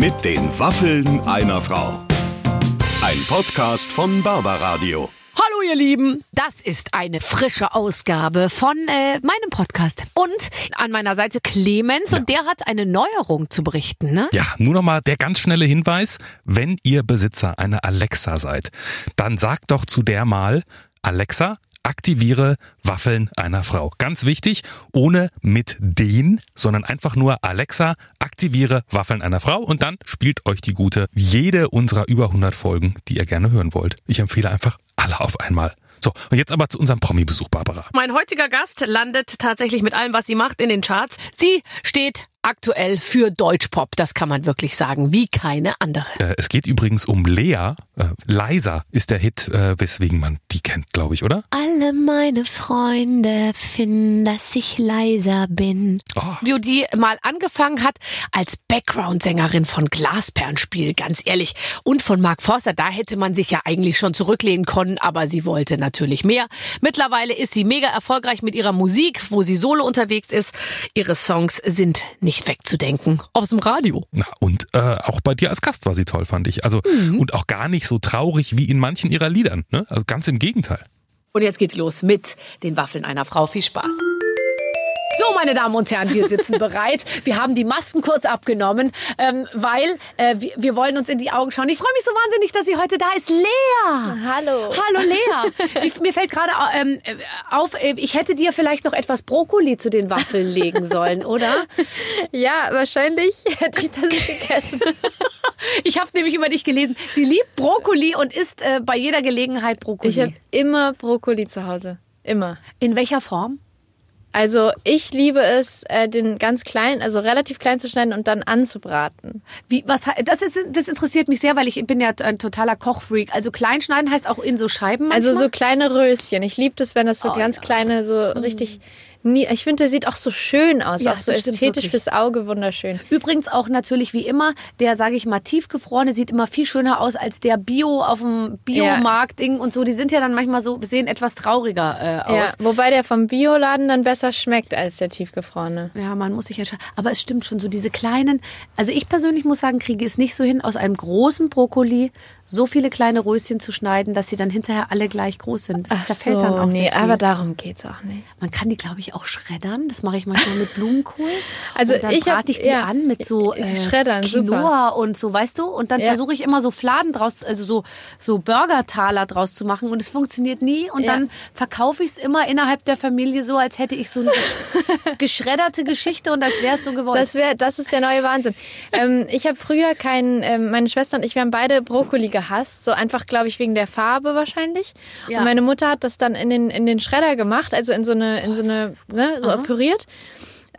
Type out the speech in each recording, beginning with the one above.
Mit den Waffeln einer Frau. Ein Podcast von Barbaradio. Hallo ihr Lieben, das ist eine frische Ausgabe von äh, meinem Podcast. Und an meiner Seite Clemens und der hat eine Neuerung zu berichten. Ne? Ja, nur noch mal der ganz schnelle Hinweis, wenn ihr Besitzer einer Alexa seid, dann sagt doch zu der mal, Alexa, aktiviere Waffeln einer Frau. Ganz wichtig, ohne mit den, sondern einfach nur Alexa, aktiviere Waffeln einer Frau und dann spielt euch die gute jede unserer über 100 Folgen, die ihr gerne hören wollt. Ich empfehle einfach alle auf einmal. So, und jetzt aber zu unserem Promi-Besuch, Barbara. Mein heutiger Gast landet tatsächlich mit allem, was sie macht, in den Charts. Sie steht aktuell für Deutschpop, das kann man wirklich sagen, wie keine andere. Äh, es geht übrigens um Lea. Äh, Leiser ist der Hit, äh, weswegen man die kennt, glaube ich, oder? Alle meine Freunde finden, dass ich leiser bin. Oh. Die mal angefangen hat als Background-Sängerin von Glasperlenspiel, ganz ehrlich. Und von Mark Forster, da hätte man sich ja eigentlich schon zurücklehnen können, aber sie wollte natürlich mehr. Mittlerweile ist sie mega erfolgreich mit ihrer Musik, wo sie solo unterwegs ist. Ihre Songs sind nicht wegzudenken. Aus dem Radio. Na, und äh, auch bei dir als Gast war sie toll, fand ich. Also, und auch gar nicht so traurig wie in manchen ihrer Liedern. Ne? Also ganz im Gegenteil. Und jetzt geht's los mit den Waffeln einer Frau. Viel Spaß. So, meine Damen und Herren, wir sitzen bereit. Wir haben die Masken kurz abgenommen, ähm, weil äh, wir, wir wollen uns in die Augen schauen. Ich freue mich so wahnsinnig, dass sie heute da ist. Lea! Hallo. Hallo Lea! Ich, mir fällt gerade ähm, äh, auf, äh, ich hätte dir vielleicht noch etwas Brokkoli zu den Waffeln legen sollen, oder? Ja, wahrscheinlich hätte ich das gegessen. Ich habe nämlich über dich gelesen. Sie liebt Brokkoli und isst äh, bei jeder Gelegenheit Brokkoli. Ich habe immer Brokkoli zu Hause. Immer. in welcher Form? Also ich liebe es, äh, den ganz klein, also relativ klein zu schneiden und dann anzubraten. Wie, was, das, ist, das interessiert mich sehr, weil ich bin ja ein totaler Kochfreak. Also kleinschneiden heißt auch in so Scheiben Also manchmal? so kleine Röschen. Ich liebe das, wenn das so Oh, ganz ja. kleine, so richtig. Nie, ich finde, der sieht auch so schön aus, Ja, auch so ästhetisch wirklich. fürs Auge wunderschön. Übrigens auch natürlich wie immer, der, sage ich mal, tiefgefrorene sieht immer viel schöner aus als der Bio auf dem Biomarkt-Ding und so. Die sind ja dann manchmal so, sehen etwas trauriger äh, Ja, aus. wobei der vom Bioladen dann besser schmeckt als der tiefgefrorene. Ja, man muss sich entscheiden. Aber es stimmt schon, so diese kleinen. Also ich persönlich muss sagen, kriege es nicht so hin, aus einem großen Brokkoli so viele kleine Röschen zu schneiden, dass sie dann hinterher alle gleich groß sind. Das zerfällt dann auch nee, sehr viel. aber darum geht's auch nicht. Man kann die, glaube ich, auch schreddern. Das mache ich manchmal mit Blumenkohl. Also und dann ich brate ich die ja, an mit so äh, schreddern, Quinoa und so, weißt du? Und dann Ja. versuche ich immer so Fladen draus, also so, so Burgertaler draus zu machen. Und es funktioniert nie. Und Ja. dann verkaufe ich es immer innerhalb der Familie so, als hätte ich so eine geschredderte Geschichte und als wäre es so gewollt. Das wäre, das ist der neue Wahnsinn. ähm, ich habe früher keinen, ähm, meine Schwester und ich, wir haben beide Brokkoli gehasst, so einfach, glaube ich, wegen der Farbe wahrscheinlich. Und meine Mutter hat das dann in den in den Schredder gemacht, also in so eine, in so eine, ne, so püriert,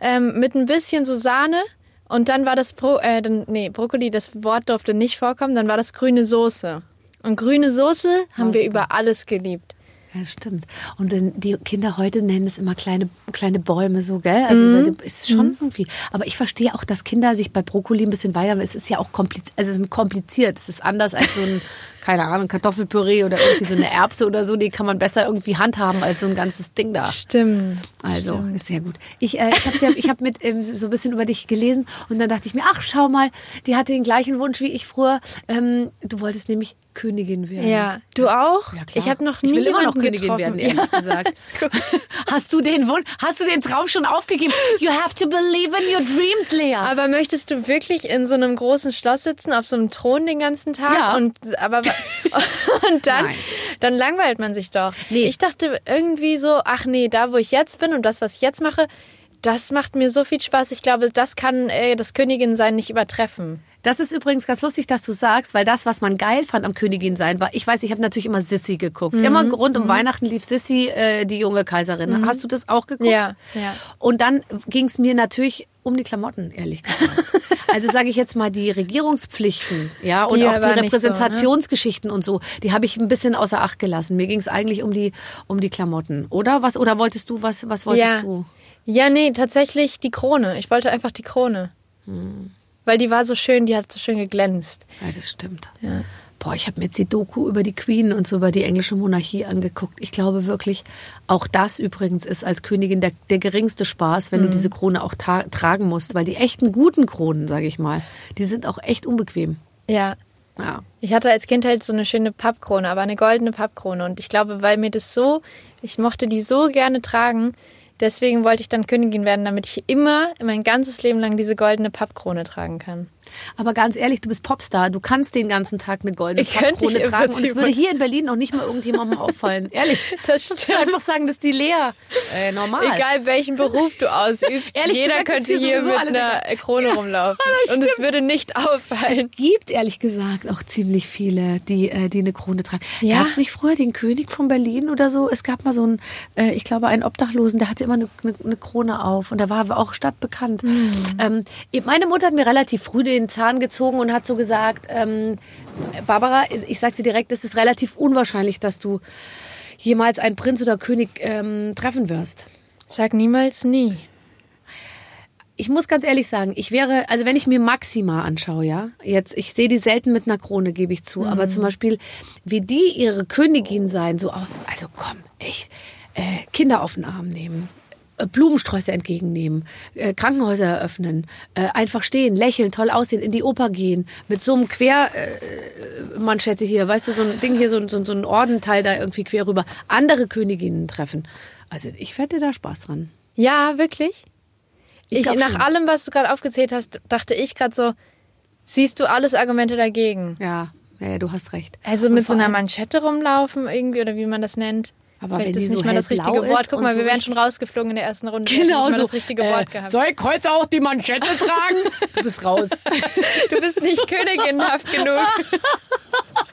ähm, mit ein bisschen so Sahne. Und dann war das Bro äh, dann, nee, Brokkoli, das Wort durfte nicht vorkommen, dann war das grüne Soße. Und grüne Soße haben wir über alles geliebt. Ja, das stimmt. Und die Kinder heute nennen es immer kleine, kleine Bäume so, gell? Also Mhm. ist schon irgendwie. Aber ich verstehe auch, dass Kinder sich bei Brokkoli ein bisschen weigern. weil Es ist ja auch kompliziert. Also es ist kompliziert. Es ist anders als so ein, keine Ahnung, Kartoffelpüree oder irgendwie so eine Erbse oder so. Die kann man besser irgendwie handhaben als so ein ganzes Ding da. Stimmt. Also Stimmt. ist sehr gut. Ich, äh, ich habe ja, ich hab mit ähm, so ein bisschen über dich gelesen und dann dachte ich mir, ach schau mal, die hatte den gleichen Wunsch wie ich früher. Ähm, du wolltest nämlich Königin werden. Ja, du auch? Ja, klar. ich habe noch ich nie will immer noch Königin getroffen. werden, ehrlich gesagt. Hast du den Wunsch, hast du den Traum schon aufgegeben? You have to believe in your dreams, Lea. Aber möchtest du wirklich in so einem großen Schloss sitzen, auf so einem Thron den ganzen Tag? Ja. Und, aber, und dann, Nein. dann langweilt man sich doch. Nee. Ich dachte irgendwie so, ach nee, da wo ich jetzt bin und das, was ich jetzt mache, das macht mir so viel Spaß. Ich glaube, das kann äh, das Königin sein nicht übertreffen. Das ist übrigens ganz lustig, dass du sagst, weil das, was man geil fand am Königin sein, war, ich weiß, ich habe natürlich immer Sissy geguckt. Mhm. Immer rund um Weihnachten lief Sissy, äh, die junge Kaiserin. Hast du das auch geguckt? Ja, ja. Und dann ging es mir natürlich um die Klamotten, ehrlich gesagt. Also sage ich jetzt mal die Regierungspflichten, ja, und Die auch die nicht so, ne? Repräsentationsgeschichten und so, die habe ich ein bisschen außer Acht gelassen. Mir ging es eigentlich um die um die Klamotten, oder was? Oder wolltest du was? Was wolltest ja. du? Ja, nee, tatsächlich die Krone. Ich wollte einfach die Krone. Hm. Weil die war so schön, die hat so schön geglänzt. Ja, das stimmt. Ja. Boah, ich habe mir jetzt die Doku über die Queen und so über die englische Monarchie angeguckt. Ich glaube wirklich, auch das übrigens ist als Königin der, der geringste Spaß, wenn Mhm. du diese Krone auch tragen musst, weil die echten guten Kronen, sage ich mal, die sind auch echt unbequem. Ja. Ja. Ich hatte als Kind halt so eine schöne Pappkrone, aber eine goldene Pappkrone. Und ich glaube, weil mir das so, ich mochte die so gerne tragen, deswegen wollte ich dann Königin werden, damit ich immer, mein ganzes Leben lang diese goldene Pappkrone tragen kann. Aber ganz ehrlich, du bist Popstar. Du kannst den ganzen Tag eine goldene im tragen. Und es würde hier in Berlin noch nicht mal irgendjemandem auffallen. Ehrlich. Das Ich würde einfach sagen, das ist die Lea. Äh, normal. Egal welchen Beruf du ausübst, Ehrlich jeder gesagt könnte hier mit einer Krone rumlaufen. Und es würde nicht auffallen. Es gibt ehrlich gesagt auch ziemlich viele, die, äh, die eine Krone tragen. Ja. Gab es nicht früher den König von Berlin oder so? Es gab mal so einen, äh, ich glaube, einen Obdachlosen, der hatte immer eine, eine, eine Krone auf und der war auch stadtbekannt. Ähm, meine Mutter hat mir relativ früh den Zahn gezogen und hat so gesagt, ähm, Barbara, ich sag sie direkt, es ist relativ unwahrscheinlich, dass du jemals einen Prinz oder König ähm, treffen wirst. Sag niemals nie. Ich muss ganz ehrlich sagen, ich wäre, also wenn ich mir Maxima anschaue, ja, jetzt, ich sehe die selten mit einer Krone, gebe ich zu, aber zum Beispiel, wie die ihre Königin sein, so, auch- also komm, echt, äh, Kinder auf den Arm nehmen. Äh, Blumensträuße entgegennehmen, äh, Krankenhäuser eröffnen, äh, einfach stehen, lächeln, toll aussehen, in die Oper gehen, mit so einem Quermanschette äh, hier, weißt du, so ein Ding hier, so, ein- so, so ein Ordenteil da irgendwie quer rüber, andere Königinnen treffen. Also ich hätte da Spaß dran. Ja, wirklich? Ich Ich, nach schon. allem, was du gerade aufgezählt hast, dachte ich gerade so, siehst du alles Argumente dagegen? Ja, ja, ja, du hast recht. Also mit so einer Manschette rumlaufen irgendwie oder wie man das nennt. Aber Vielleicht wenn ist nicht so mal das richtige Wort. ist Guck mal, so wir wären schon rausgeflogen in der ersten Runde. Genau so. das richtige Wort gehabt. Soll ich heute auch die Manschette tragen? Du bist raus. Du bist nicht königinhaft genug.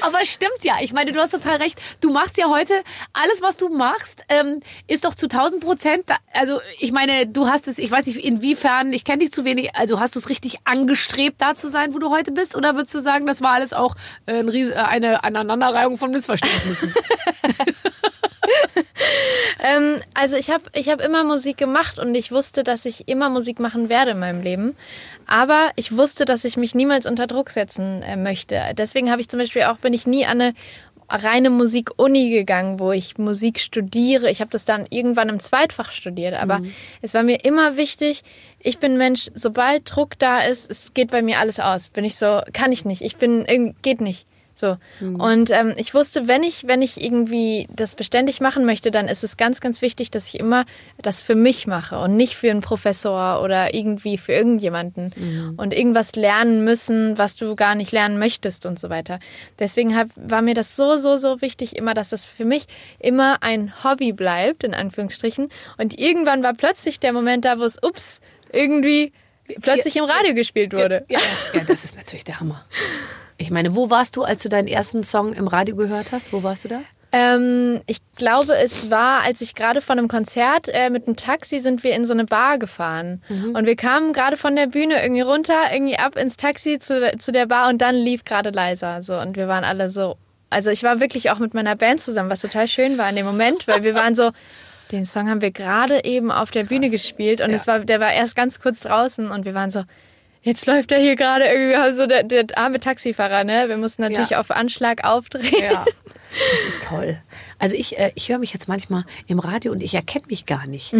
Aber stimmt ja. Ich meine, du hast total recht. Du machst ja heute alles, was du machst, ähm, ist doch zu 1000 Prozent. Also ich meine, du hast es. Ich weiß nicht inwiefern. Ich kenne dich zu wenig. Also hast du es richtig angestrebt, da zu sein, wo du heute bist, oder würdest du sagen, das war alles auch äh, ein Ries- äh, eine Aneinanderreihung von Missverständnissen? Ähm, also ich habe ich hab immer Musik gemacht und ich wusste, dass ich immer Musik machen werde in meinem Leben. Aber ich wusste, dass ich mich niemals unter Druck setzen äh, möchte. Deswegen habe ich zum Beispiel auch, bin ich nie an eine reine Musik-Uni gegangen, wo ich Musik studiere. Ich habe das dann irgendwann im Zweitfach studiert, aber es war mir immer wichtig, ich bin Mensch, sobald Druck da ist, es geht bei mir alles aus. Bin ich so, kann ich nicht, ich bin, geht nicht. So. Und ähm, ich wusste, wenn ich, wenn ich irgendwie das beständig machen möchte, dann ist es ganz, ganz wichtig, dass ich immer das für mich mache und nicht für einen Professor oder irgendwie für irgendjemanden und irgendwas lernen müssen, was du gar nicht lernen möchtest und so weiter. Deswegen hab, war mir das so, so, so wichtig, immer, dass das für mich immer ein Hobby bleibt, in Anführungsstrichen. Und irgendwann war plötzlich der Moment da, wo es, ups, irgendwie plötzlich im Radio gespielt wurde. Ja, ja, das ist natürlich der Hammer. Ich meine, wo warst du, als du deinen ersten Song im Radio gehört hast? Wo warst du da? Ähm, ich glaube, es war, als ich gerade von einem Konzert äh, mit einem Taxi sind wir in so eine Bar gefahren. Und wir kamen gerade von der Bühne irgendwie runter, irgendwie ab ins Taxi zu, zu der Bar und dann lief gerade leiser. So, und wir waren alle so. Also ich war wirklich auch mit meiner Band zusammen, was total schön war in dem Moment, weil wir waren so. Den Song haben wir gerade eben auf der Bühne gespielt und es war, der war erst ganz kurz draußen und wir waren so, jetzt läuft er hier gerade irgendwie, wir haben so der, der arme Taxifahrer, ne? Wir mussten natürlich Ja. auf Anschlag aufdrehen. Ja. Das ist toll. Also ich, äh, ich höre mich jetzt manchmal im Radio und ich erkenne mich gar nicht.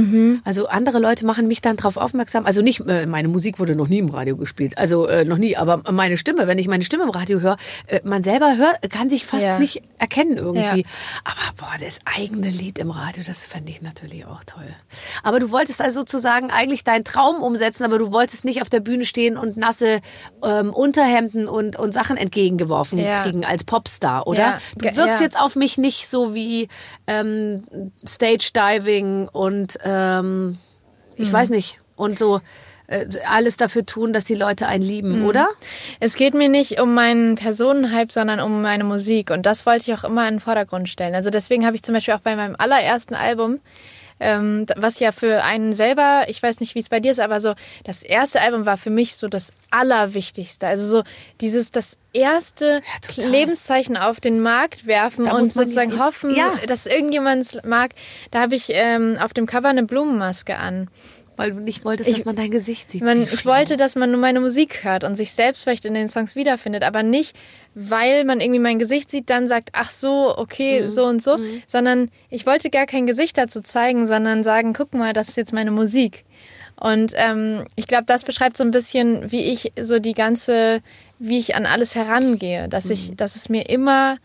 Also andere Leute machen mich dann darauf aufmerksam. Also nicht, äh, meine Musik wurde noch nie im Radio gespielt. Also äh, noch nie, aber meine Stimme, wenn ich meine Stimme im Radio höre, äh, man selber hört, kann sich fast Ja. nicht erkennen irgendwie. Ja. Aber boah, das eigene Lied im Radio, das fände ich natürlich auch toll. Aber du wolltest also sozusagen eigentlich deinen Traum umsetzen, aber du wolltest nicht auf der Bühne stehen und nasse ähm, Unterhemden und, und Sachen entgegengeworfen Ja. kriegen als Popstar, oder? Ja, Du wirkst. Jetzt auf mich nicht so wie ähm, Stage Diving und ähm, ich Mhm. weiß nicht und so äh, alles dafür tun, dass die Leute einen lieben, Mhm. oder? Es geht mir nicht um meinen Personenhype, sondern um meine Musik. Und das wollte ich auch immer in den Vordergrund stellen. Also deswegen habe ich zum Beispiel auch bei meinem allerersten Album, ähm, was ja für einen selber, ich weiß nicht, wie es bei dir ist, aber so, das erste Album war für mich so das Allerwichtigste. Also so dieses, das erste total. Lebenszeichen auf den Markt werfen Da und sozusagen hoffen, Ja. dass irgendjemand es mag. Da habe ich ähm, auf dem Cover eine Blumenmaske an. Weil du nicht wolltest, Ich- dass man dein Gesicht sieht. Man, ich wollte, dass man nur meine Musik hört und sich selbst vielleicht in den Songs wiederfindet, aber nicht, weil man irgendwie mein Gesicht sieht, dann sagt, ach so, okay, so und so, sondern ich wollte gar kein Gesicht dazu zeigen, sondern sagen, guck mal, das ist jetzt meine Musik. Und ähm, ich glaube, das beschreibt so ein bisschen, wie ich so die ganze, wie ich an alles herangehe, dass ich, dass es mir immer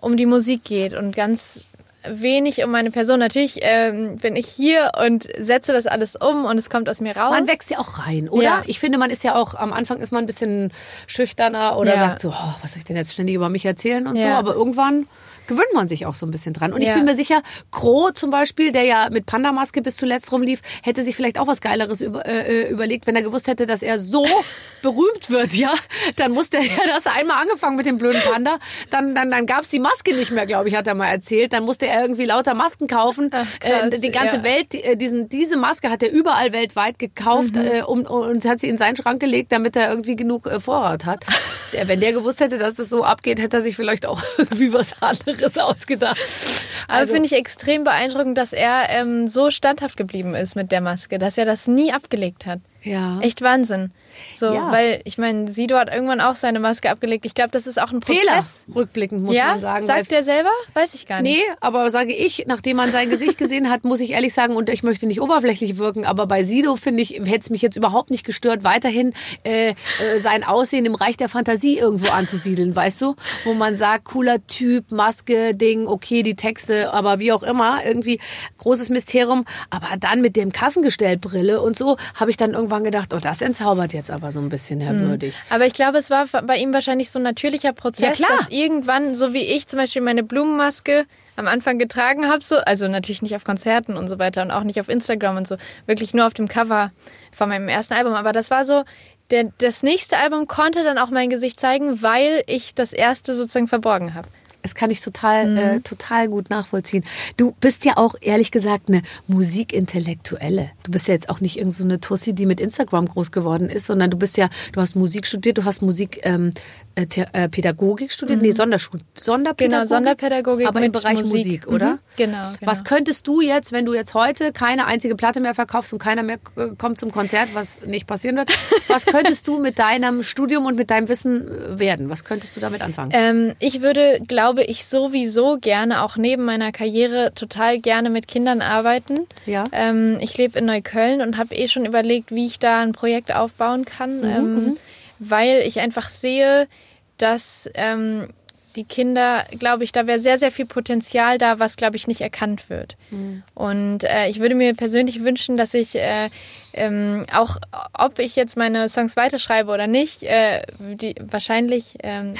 um die Musik geht und ganz wenig um meine Person. Natürlich ähm, bin ich hier und setze das alles um und es kommt aus mir raus. Man wächst ja auch rein, oder? Ja. Ich finde, man ist ja auch, am Anfang ist man ein bisschen schüchterner oder Ja. sagt so, oh, was soll ich denn jetzt ständig über mich erzählen und so. Ja. Aber irgendwann gewöhnt man sich auch so ein bisschen dran. Und ich Ja. bin mir sicher, Crow zum Beispiel, der ja mit Panda-Maske bis zuletzt rumlief, hätte sich vielleicht auch was Geileres über, äh, überlegt, wenn er gewusst hätte, dass er so berühmt wird, ja. Dann musste er das einmal angefangen mit dem blöden Panda. Dann, dann, dann gab's die Maske nicht mehr, glaube ich, hat er mal erzählt. Dann musste er irgendwie lauter Masken kaufen. Ach, krass, äh, die ganze ja. Welt, äh, diesen, diese Maske hat er überall weltweit gekauft Mhm. äh, um, und hat sie in seinen Schrank gelegt, damit er irgendwie genug äh, Vorrat hat. Wenn der gewusst hätte, dass das so abgeht, hätte er sich vielleicht auch irgendwie was anderes ausgedacht. Aber Also- finde ich extrem beeindruckend, dass er ähm, so standhaft geblieben ist mit der Maske, dass er das nie abgelegt hat. Ja. Echt Wahnsinn. So, Ja. weil ich meine, Sido hat irgendwann auch seine Maske abgelegt. Ich glaube, das ist auch ein Fehler, Prozess. rückblickend muss ja, man sagen. sagt er selber? Weiß ich gar nicht. Nee, aber sage ich, nachdem man sein Gesicht gesehen hat, muss ich ehrlich sagen, und ich möchte nicht oberflächlich wirken, aber bei Sido finde ich, hätte es mich jetzt überhaupt nicht gestört, weiterhin äh, äh, sein Aussehen im Reich der Fantasie irgendwo anzusiedeln, weißt du? Wo man sagt, cooler Typ, Maske, Ding, okay, die Texte, aber wie auch immer, irgendwie großes Mysterium. Aber dann mit dem Kassengestellbrille und so, habe ich dann irgendwann gedacht, oh, das entzaubert jetzt aber so ein bisschen, Herr Würdig. Aber ich glaube, es war bei ihm wahrscheinlich so ein natürlicher Prozess, Ja, dass irgendwann, so wie ich zum Beispiel meine Blumenmaske am Anfang getragen habe, so, also natürlich nicht auf Konzerten und so weiter und auch nicht auf Instagram und so, wirklich nur auf dem Cover von meinem ersten Album. Aber das war so, der, das nächste Album konnte dann auch mein Gesicht zeigen, weil ich das erste sozusagen verborgen habe. Das kann ich total, Mhm. äh, total gut nachvollziehen. Du bist ja auch, ehrlich gesagt, eine Musikintellektuelle. Du bist ja jetzt auch nicht irgend so eine Tussi, die mit Instagram groß geworden ist, sondern du bist ja, du hast Musik studiert, du hast Musik, ähm, äh, äh, Pädagogik studiert, nee, Sonderschul Sonderpädagogik. Mhm. Genau, Sonderpädagogik aber im Bereich Musik, Musik. oder? Mhm, genau, genau. Was könntest du jetzt, wenn du jetzt heute keine einzige Platte mehr verkaufst und keiner mehr äh, kommt zum Konzert, was nicht passieren wird, was könntest du mit deinem Studium und mit deinem Wissen äh, werden? Was könntest du damit anfangen? Ähm, ich würde, glaube ich, sowieso gerne auch neben meiner Karriere total gerne mit Kindern arbeiten. Ja. Ähm, ich lebe in Neukölln und habe eh schon überlegt, wie ich da ein Projekt aufbauen kann, ähm, weil ich einfach sehe, dass ähm, die Kinder, glaube ich, da wäre sehr, sehr viel Potenzial da, was, glaube ich, nicht erkannt wird. Und äh, ich würde mir persönlich wünschen, dass ich äh, ähm, auch, ob ich jetzt meine Songs weiterschreibe oder nicht, äh, die, wahrscheinlich ähm,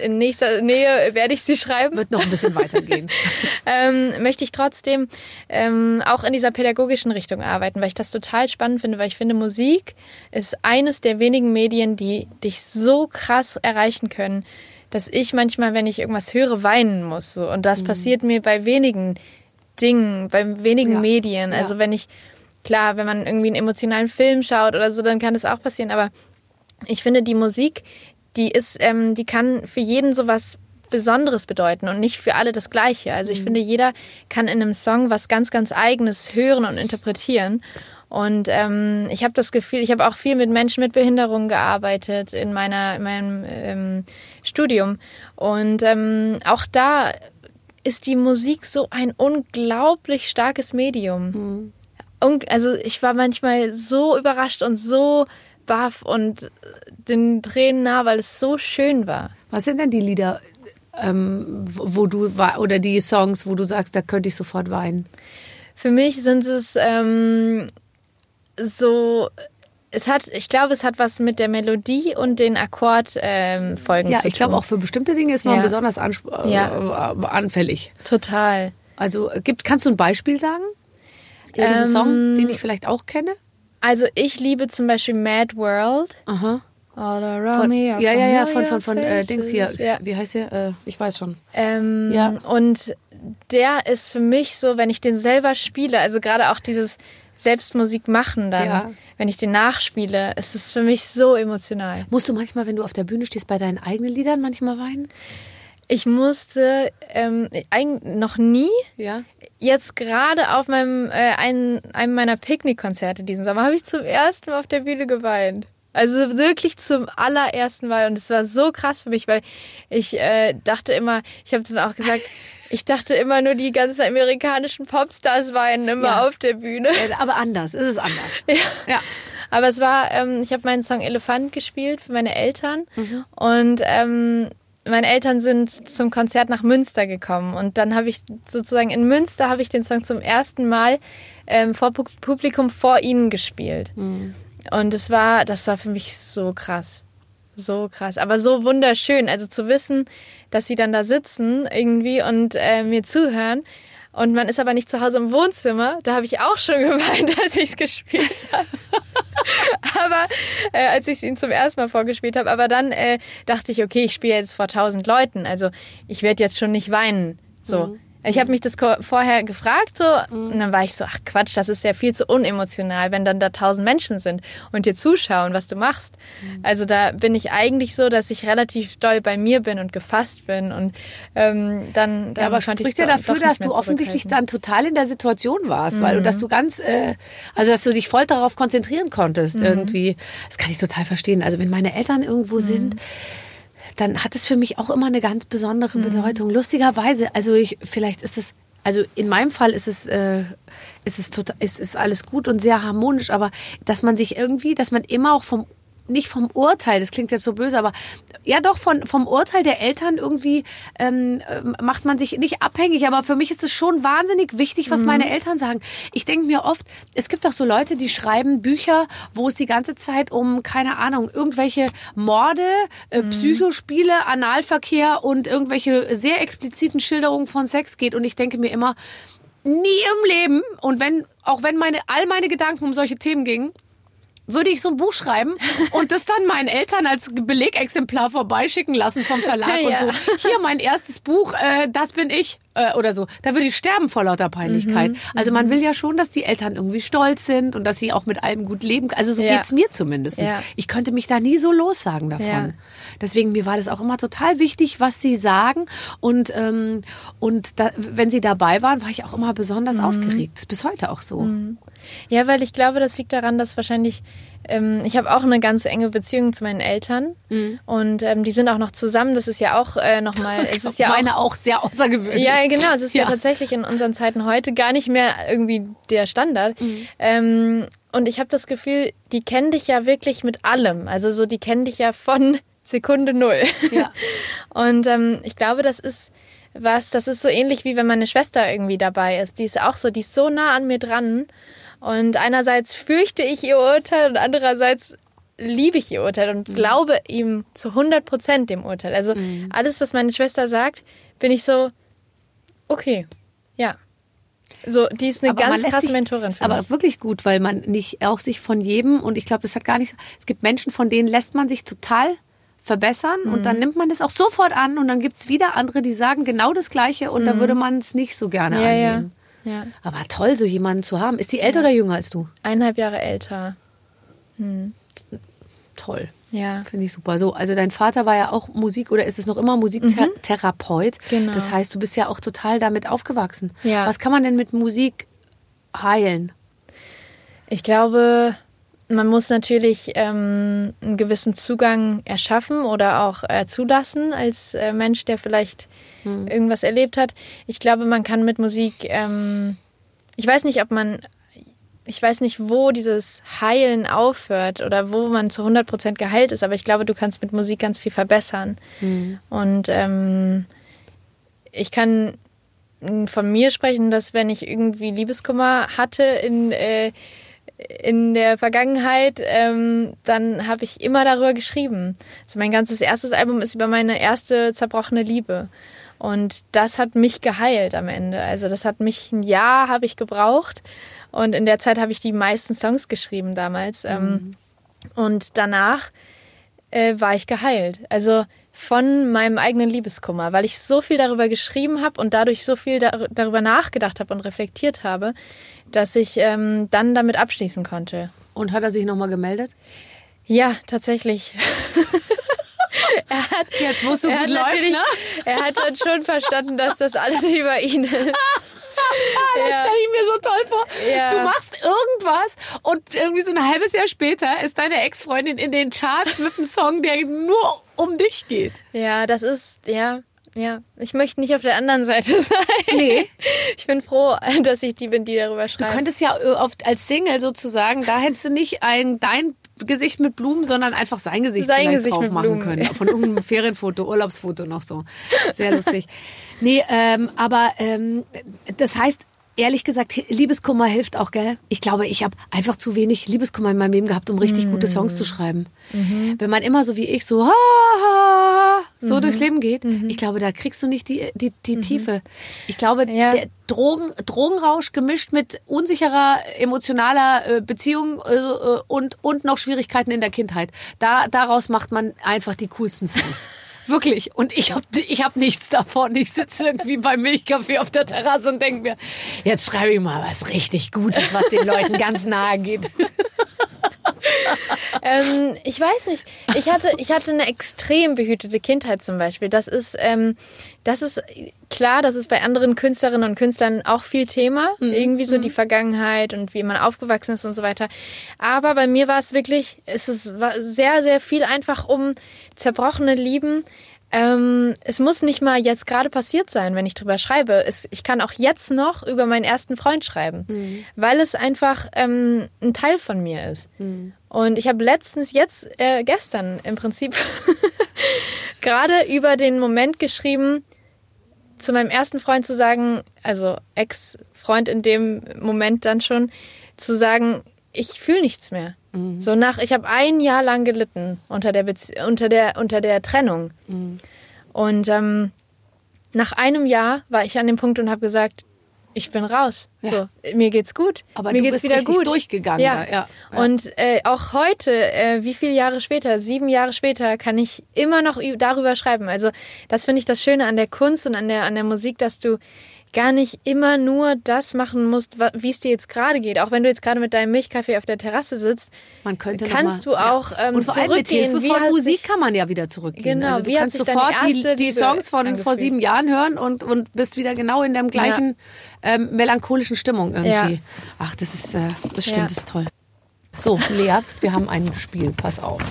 in nächster Nähe werde ich sie schreiben Wird noch ein bisschen weitergehen. ähm, möchte ich trotzdem ähm, auch in dieser pädagogischen Richtung arbeiten, weil ich das total spannend finde, weil ich finde, Musik ist eines der wenigen Medien, die dich so krass erreichen können, dass ich manchmal, wenn ich irgendwas höre, weinen muss. So. Und das passiert mir bei wenigen Dingen, bei wenigen Ja. Medien. Ja. Also wenn ich, klar, wenn man irgendwie einen emotionalen Film schaut oder so, dann kann das auch passieren. Aber ich finde, die Musik, die ist, ähm, die kann für jeden sowas Besonderes bedeuten und nicht für alle das Gleiche. Also ich finde, jeder kann in einem Song was ganz, ganz Eigenes hören und interpretieren. Und ähm, ich habe das Gefühl, ich habe auch viel mit Menschen mit Behinderung gearbeitet in meiner in meinem ähm, Studium. Und ähm, auch da ist die Musik so ein unglaublich starkes Medium. Und, also ich war manchmal so überrascht und so baff und den Tränen nah, weil es so schön war. Was sind denn die Lieder, ähm, wo du oder die Songs, wo du sagst, da könnte ich sofort weinen? Für mich sind es ähm, so, es hat, ich glaube, es hat was mit der Melodie und den Akkordfolgen ähm, Folgen Ja, zu ich glaube tun. auch für bestimmte Dinge ist man Ja. besonders ansp- äh, Ja. äh, anfällig. Total. Also äh, gibt, kannst du ein Beispiel sagen? Irgendeinen Ähm, Song, den ich vielleicht auch kenne? Also ich liebe zum Beispiel Mad World. Aha. All around Von, me ja, ja, ja, von, von, von äh. Dings hier. Ja. Wie heißt der? Äh, ich weiß schon. Ähm, Ja. Und der ist für mich so, wenn ich den selber spiele, also gerade auch dieses Selbstmusik machen dann, Ja. wenn ich den nachspiele, ist es für mich so emotional. Musst du manchmal, wenn du auf der Bühne stehst, bei deinen eigenen Liedern manchmal weinen? Ich musste ähm, eigentlich noch nie. Ja. jetzt gerade auf meinem äh, einem, einem meiner Picknickkonzerte diesen Sommer habe ich zum ersten Mal auf der Bühne geweint. Also wirklich zum allerersten Mal und es war so krass für mich, weil ich äh, dachte immer, ich habe dann auch gesagt, ich dachte immer nur die ganzen amerikanischen Popstars weinen immer Ja. auf der Bühne. Äh, Aber anders, es ist anders. Ja. Ja. Aber es war, ähm, ich habe meinen Song Elefant gespielt für meine Eltern und ähm, meine Eltern sind zum Konzert nach Münster gekommen und dann habe ich sozusagen in Münster habe ich den Song zum ersten Mal ähm, vor Pu- Publikum vor ihnen gespielt und es war, das war für mich so krass, so krass, aber so wunderschön, also zu wissen, dass sie dann da sitzen irgendwie und äh, mir zuhören. Und man ist aber nicht zu Hause im Wohnzimmer. Da habe ich auch schon geweint, als ich es gespielt habe. aber äh, als ich es ihnen zum ersten Mal vorgespielt habe. Aber dann äh, dachte ich, okay, ich spiele jetzt vor tausend Leuten. Also ich werde jetzt schon nicht weinen. So. Ich habe mich das vorher gefragt so und dann war ich so, ach Quatsch, das ist ja viel zu unemotional, wenn dann da tausend Menschen sind und dir zuschauen, was du machst. Also da bin ich eigentlich so, dass ich relativ doll bei mir bin und gefasst bin und ähm, dann, dann Ja, aber spricht ich ja dafür, dass du offensichtlich dann total in der Situation warst, weil du, dass du ganz, äh, also dass du dich voll darauf konzentrieren konntest irgendwie. Das kann ich total verstehen. Also wenn meine Eltern irgendwo sind, dann hat es für mich auch immer eine ganz besondere Bedeutung. Lustigerweise, also ich, vielleicht ist es, also in meinem Fall ist es, äh, ist es total, ist, ist alles gut und sehr harmonisch, aber dass man sich irgendwie, dass man immer auch vom nicht vom Urteil, das klingt jetzt so böse, aber ja doch von, vom Urteil der Eltern irgendwie ähm, ähm, macht man sich nicht abhängig. Aber für mich ist es schon wahnsinnig wichtig, was meine Eltern sagen. Ich denke mir oft, es gibt auch so Leute, die schreiben Bücher, wo es die ganze Zeit um, keine Ahnung, irgendwelche Morde, äh, Psychospiele, Analverkehr und irgendwelche sehr expliziten Schilderungen von Sex geht. Und ich denke mir immer, nie im Leben und wenn auch wenn meine all meine Gedanken um solche Themen gingen, würde ich so ein Buch schreiben und das dann meinen Eltern als Belegexemplar vorbeischicken lassen vom Verlag und Ja. so. Hier mein erstes Buch, äh, das bin ich äh, oder so. Da würde ich sterben vor lauter Peinlichkeit. Also man will ja schon, dass die Eltern irgendwie stolz sind und dass sie auch mit allem gut leben. Also so Ja. geht's mir zumindest. Ja. Ich könnte mich da nie so lossagen davon. Deswegen mir war das auch immer total wichtig, was sie sagen und ähm, und da, wenn sie dabei waren, war ich auch immer besonders Mhm. aufgeregt. Ist bis heute auch so. Ja, weil ich glaube, das liegt daran, dass wahrscheinlich ähm, ich habe auch eine ganz enge Beziehung zu meinen Eltern und ähm, die sind auch noch zusammen. Das ist ja auch äh, nochmal, es ist ja auch Meine auch sehr außergewöhnlich. Ja, genau. Es ist ja. Ja. tatsächlich in unseren Zeiten heute gar nicht mehr irgendwie der Standard. Ähm, und ich habe das Gefühl, die kennen dich ja wirklich mit allem. Also so, die kennen dich ja von Sekunde null. Ja. Und ähm, ich glaube, das ist was, das ist so ähnlich wie wenn meine Schwester irgendwie dabei ist. Die ist auch so, die ist so nah an mir dran. Und einerseits fürchte ich ihr Urteil und andererseits liebe ich ihr Urteil und glaube ihm zu 100 Prozent dem Urteil. Also alles, was meine Schwester sagt, bin ich so, okay, ja. So, die ist eine Aber ganz krasse sich- Mentorin für Aber mich. wirklich gut, weil man nicht auch sich von jedem und ich glaube, das hat gar nicht. Es gibt Menschen, von denen lässt man sich total verbessern und Mhm. dann nimmt man das auch sofort an und dann gibt's wieder andere, die sagen genau das Gleiche und da würde man es nicht so gerne Mhm. Ja, ja. annehmen. ja. Aber toll, so jemanden zu haben. Ist die älter oder jünger als du? Eineinhalb Jahre älter. Toll. Ja. Finde ich super. So, also dein Vater war ja auch Musik oder ist es noch immer Musiktherapeut. Mhm. Genau. Das heißt, du bist ja auch total damit aufgewachsen. Ja. Was kann man denn mit Musik heilen? Ich glaube, man muss natürlich ähm, einen gewissen Zugang erschaffen oder auch äh, zulassen als äh, Mensch, der vielleicht irgendwas erlebt hat. Ich glaube, man kann mit Musik, ähm, ich weiß nicht, ob man, ich weiß nicht, wo dieses Heilen aufhört oder wo man zu 100 Prozent geheilt ist, aber ich glaube, du kannst mit Musik ganz viel verbessern. Und ähm, ich kann von mir sprechen, dass wenn ich irgendwie Liebeskummer hatte in, äh, in der Vergangenheit, ähm, dann habe ich immer darüber geschrieben. Also mein ganzes erstes Album ist über meine erste zerbrochene Liebe. Und das hat mich geheilt am Ende. Also das hat mich ein Jahr habe ich gebraucht. Und in der Zeit habe ich die meisten Songs geschrieben damals. Ähm, und danach äh, war ich geheilt. Also von meinem eigenen Liebeskummer, weil ich so viel darüber geschrieben habe und dadurch so viel dar darüber nachgedacht habe und reflektiert habe, dass ich ähm, dann damit abschließen konnte. Und hat er sich nochmal gemeldet? Ja, tatsächlich. Jetzt, wo es so er, hat gut läuft, ne? er hat dann schon verstanden, dass das alles über ihn ist. das Ja. stelle ich mir so toll vor. Ja. Du machst irgendwas und irgendwie so ein halbes Jahr später ist deine Ex-Freundin in den Charts mit einem Song, der nur um dich geht. Ja, das ist, ja, ja. Ich möchte nicht auf der anderen Seite sein. Nee. Ich bin froh, dass ich die bin, die darüber Du schreibt. könntest ja äh, auf, als Single sozusagen, da hättest du nicht ein, dein Gesicht mit Blumen, sondern einfach sein Gesicht Sein Gesicht drauf machen Blumen. können. Von irgendeinem Ferienfoto, Urlaubsfoto noch so. Sehr lustig. Nee, ähm, aber ähm, das heißt, ehrlich gesagt, Liebeskummer hilft auch, gell? Ich glaube, ich habe einfach zu wenig Liebeskummer in meinem Leben gehabt, um richtig gute Mhm. Songs zu schreiben. Wenn man immer so wie ich so, ha, ha, so Mhm. durchs Leben geht, ich glaube, da kriegst du nicht die, die, die Tiefe. Ich glaube, Ja. der Drogen, Drogenrausch gemischt mit unsicherer emotionaler äh, Beziehung äh, äh, und, und noch Schwierigkeiten in der Kindheit. Da, daraus macht man einfach die coolsten Songs. Wirklich. Und ich habe ich hab nichts davon. Ich sitze irgendwie beim Milchkaffee auf der Terrasse und denke mir, jetzt schreibe ich mal was richtig Gutes, was den Leuten ganz nahe geht. Ähm, ich weiß nicht. Ich hatte, ich hatte eine extrem behütete Kindheit zum Beispiel. Das ist, ähm, das ist klar, das ist bei anderen Künstlerinnen und Künstlern auch viel Thema. Irgendwie so die Vergangenheit und wie man aufgewachsen ist und so weiter. Aber bei mir war es wirklich, es ist war sehr, sehr viel einfach um zerbrochene Lieben. Ähm, es muss nicht mal jetzt gerade passiert sein, wenn ich drüber schreibe. Es, ich kann auch jetzt noch über meinen ersten Freund schreiben, weil es einfach ähm, ein Teil von mir ist. Und ich habe letztens, jetzt, äh, gestern im Prinzip, gerade über den Moment geschrieben, zu meinem ersten Freund zu sagen, also Ex-Freund in dem Moment dann schon, zu sagen, ich fühle nichts mehr. So nach, ich habe ein Jahr lang gelitten unter der, Bezie unter der, unter der Trennung. Und ähm, nach einem Jahr war ich an dem Punkt und habe gesagt, ich bin raus. Ja. So, mir geht's gut. Aber mir du geht's bist wieder gut. durchgegangen Ja. ja. Ja. Und äh, auch heute, äh, wie viele Jahre später, sieben Jahre später, kann ich immer noch darüber schreiben. Also das finde ich das Schöne an der Kunst und an der an der Musik, dass du gar nicht immer nur das machen musst, wie es dir jetzt gerade geht. Auch wenn du jetzt gerade mit deinem Milchkaffee auf der Terrasse sitzt, Man könnte kannst mal, du auch ähm, und vor allem mit. Hilfe von Musik kann man ja wieder zurückgehen. Genau, also du kannst sofort die, die Songs von vor angefühlt? sieben Jahren hören und, und bist wieder genau in der gleichen ähm, melancholischen Stimmung irgendwie. Ja. Ach, das ist, äh, das stimmt, Ja. das ist toll. So, Lea, wir haben ein Spiel. Pass auf.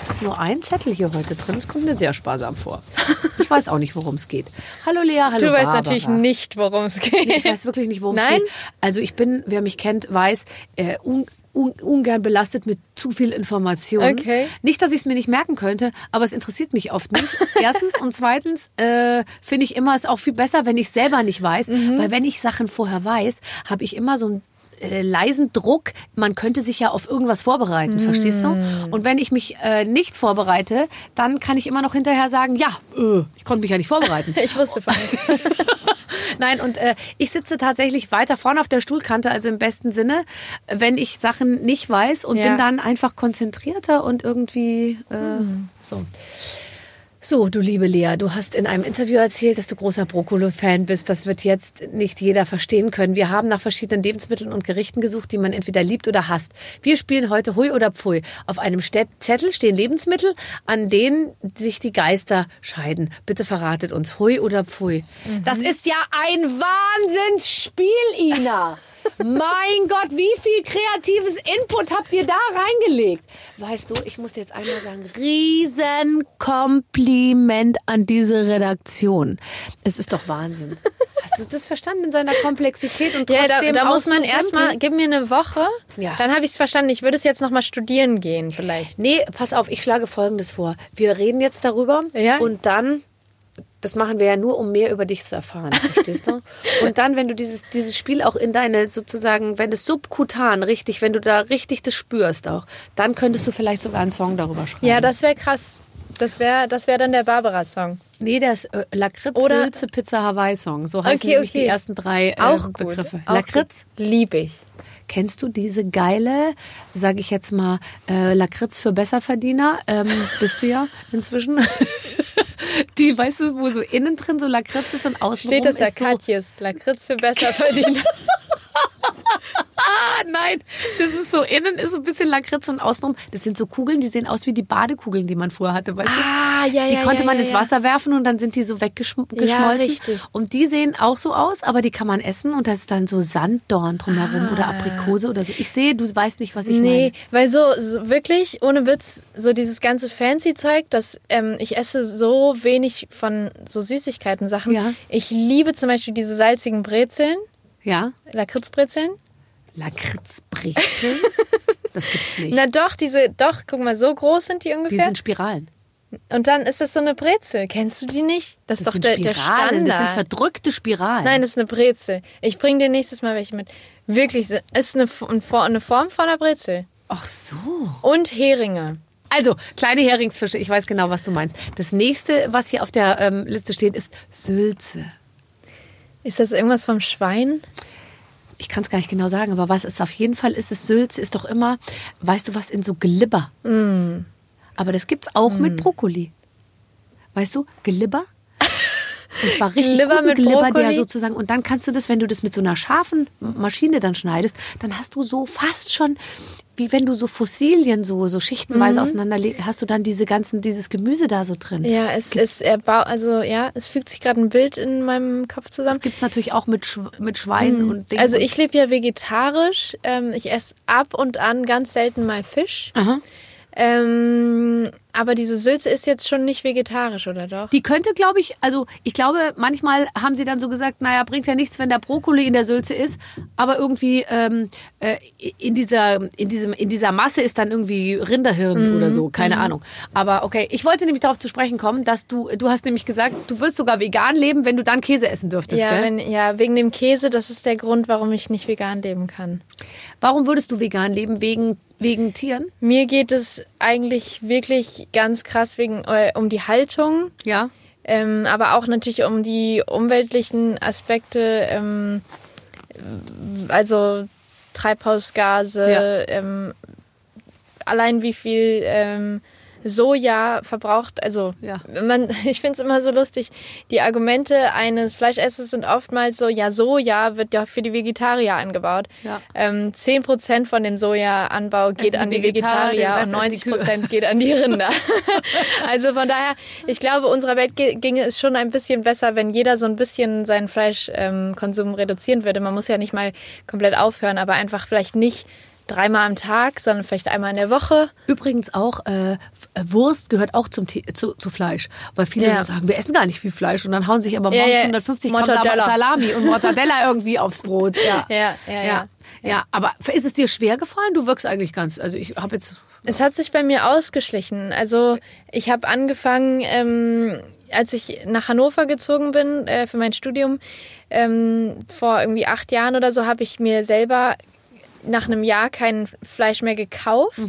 Es ist nur ein Zettel hier heute drin. Das kommt mir sehr sparsam vor. Ich weiß auch nicht, worum es geht. Hallo Lea, hallo Du weißt Barbara. natürlich nicht, worum es geht. Ich weiß wirklich nicht, worum es Nein? geht. Also ich bin, wer mich kennt, weiß, äh, un, un, ungern belastet mit zu viel Information. Okay. Nicht, dass ich es mir nicht merken könnte, aber es interessiert mich oft nicht. Erstens und zweitens äh, finde ich immer es auch viel besser, wenn ich selber nicht weiß, Mhm. weil wenn ich Sachen vorher weiß, habe ich immer so ein äh, leisen Druck, man könnte sich ja auf irgendwas vorbereiten, verstehst du? Mm. Und wenn ich mich äh, nicht vorbereite, dann kann ich immer noch hinterher sagen, ja, äh, ich konnte mich ja nicht vorbereiten. Ich wusste von nichts. Nein, und äh, ich sitze tatsächlich weiter vorne auf der Stuhlkante, also im besten Sinne, wenn ich Sachen nicht weiß und Ja. bin dann einfach konzentrierter und irgendwie äh, so. So, du liebe Lea, du hast in einem Interview erzählt, dass du großer Brokkoli-Fan bist. Das wird jetzt nicht jeder verstehen können. Wir haben nach verschiedenen Lebensmitteln und Gerichten gesucht, die man entweder liebt oder hasst. Wir spielen heute Hui oder Pfui. Auf einem Zettel stehen Lebensmittel, an denen sich die Geister scheiden. Bitte verratet uns, Hui oder Pfui. Das ist ja ein Wahnsinnsspiel, Ina. mein Gott, wie viel kreatives Input habt ihr da reingelegt? Weißt du, ich muss dir jetzt einmal sagen, Riesenkompliment an diese Redaktion. Es ist doch Wahnsinn. Hast du das verstanden in seiner Komplexität und Ja, da, trotzdem da muss man erstmal, gib mir eine Woche, Ja. dann habe ich es verstanden. Ich würde es jetzt nochmal studieren gehen, vielleicht. Nee, pass auf, ich schlage Folgendes vor. Wir reden jetzt darüber Ja. und dann, das machen wir ja nur, um mehr über dich zu erfahren, verstehst du? Und dann, wenn du dieses, dieses Spiel auch in deine, sozusagen, wenn es subkutan richtig, wenn du da richtig das spürst auch, dann könntest du vielleicht sogar einen Song darüber schreiben. Ja, das wäre krass. Das wäre das wär dann der Barbara-Song. Nee, der ist äh, Lakritz, Oder- Sülze, Pizza, Hawaii-Song. So heißen Okay, nämlich okay. die ersten drei äh, Auch gut. Begriffe. Auch Lakritz? gut. Lieb ich. Kennst du diese geile, sage ich jetzt mal, äh, Lakritz für Besserverdiener? Ähm, bist du ja inzwischen. Die, weißt du, wo so innen drin so Lakritz ist und außen Steht das ist so, Katjes. Lakritz für Besserverdiener. ah, Nein, das ist so, innen ist so ein bisschen Lakritz und außenrum, das sind so Kugeln, die sehen aus wie die Badekugeln, die man früher hatte, weißt Ah, du? ja, Die ja, konnte ja, man ins. Wasser werfen und dann sind die so weggeschmolzen. Und die sehen auch so aus, aber die kann man essen und da ist dann so Sanddorn drumherum oder Aprikose oder so. Ich sehe, du weißt nicht, was ich Nee, meine. weil so, so wirklich, ohne Witz, so dieses ganze Fancy-Zeug, dass ähm, ich esse so wenig von so Süßigkeiten-Sachen. Ich liebe zum Beispiel diese salzigen Brezeln, Ja? Lakritzbrezeln. Lakritzbrezeln? das gibt's nicht. Na doch, diese, doch, guck mal, so groß sind die die ungefähr. sind Spiralen. Und dann ist das so eine Brezel. Kennst du die nicht? Das, Das ist doch sind der, der Spiralen, Standard. das sind verdrückte Spiralen. Nein, das ist eine Brezel. Ich bring dir nächstes Mal welche mit. Wirklich, ist eine, eine Form von einer Brezel. Ach so. Und Heringe. Also, kleine Heringsfische, ich weiß genau, was du meinst. Das nächste, was hier auf der ähm, Liste steht, ist Sülze. Ist das irgendwas vom Schwein? Ich kann es gar nicht genau sagen, aber was es auf jeden Fall ist, ist Sülze, ist doch immer, weißt du was, in so Glibber. Mm. Aber das gibt's auch mit Brokkoli. Weißt du, Glibber? Und zwar richtig Glibber mit Glibber, der Brokkoli? sozusagen. Und dann kannst du das, wenn du das mit so einer scharfen Maschine dann schneidest, dann hast du so fast schon, wie wenn du so Fossilien so, so schichtenweise Mhm. auseinanderlegst, hast du dann diese ganzen, dieses Gemüse da so drin. Ja, es ist, also ja, es fügt sich gerade ein Bild in meinem Kopf zusammen. Das gibt's natürlich auch mit, Schw mit Schwein und Dingen. Also ich lebe ja vegetarisch. Ähm, ich esse ab und an ganz selten mal Fisch. Aha. Ähm, aber diese Sülze ist jetzt schon nicht vegetarisch, oder doch? Die könnte, glaube ich, also ich glaube, manchmal haben sie dann so gesagt, naja, bringt ja nichts, wenn der Brokkoli in der Sülze ist, aber irgendwie ähm, äh, in dieser in diesem in dieser Masse ist dann irgendwie Rinderhirn oder so, keine Ahnung. Aber okay, ich wollte nämlich darauf zu sprechen kommen, dass du du hast nämlich gesagt, du würdest sogar vegan leben, wenn du dann Käse essen dürftest, ja, wenn, ja, wegen dem Käse, das ist der Grund, warum ich nicht vegan leben kann. Warum würdest du vegan leben wegen wegen Tieren? Mir geht es eigentlich wirklich ganz krass wegen äh, um die Haltung, Ja. ähm, aber auch natürlich um die umweltlichen Aspekte, ähm, also Treibhausgase, Ja. ähm, allein wie viel ähm, Soja verbraucht, also Ja. man, ich finde es immer so lustig, die Argumente eines Fleischessers sind oftmals so, ja, Soja wird ja für die Vegetarier angebaut. Ja. Ähm, 10% von dem Sojaanbau geht sind an die die Vegetarier, Vegetarier und besser als die 90% geht an die Rinder. also von daher, ich glaube, unserer Welt ge- ginge es schon ein bisschen besser, wenn jeder so ein bisschen seinen Fleischkonsum reduzieren würde. Man muss ja nicht mal komplett aufhören, aber einfach vielleicht nicht dreimal am Tag, sondern vielleicht einmal in der Woche. Übrigens auch äh, Wurst gehört auch zum Tee- zu, zu Fleisch, weil viele Ja. so sagen, wir essen gar nicht viel Fleisch und dann hauen sich aber Ja, morgens ja. 150 Gramm. Salami und Mortadella irgendwie aufs Brot. Ja. Ja, ja, ja. Ja. ja, aber ist es dir schwer gefallen? Du wirkst eigentlich ganz, also ich habe jetzt Es hat sich bei mir ausgeschlichen. Also ich habe angefangen, ähm, als ich nach Hannover gezogen bin äh, für mein Studium, ähm, vor irgendwie acht Jahren oder so, habe ich mir selber nach einem Jahr kein Fleisch mehr gekauft,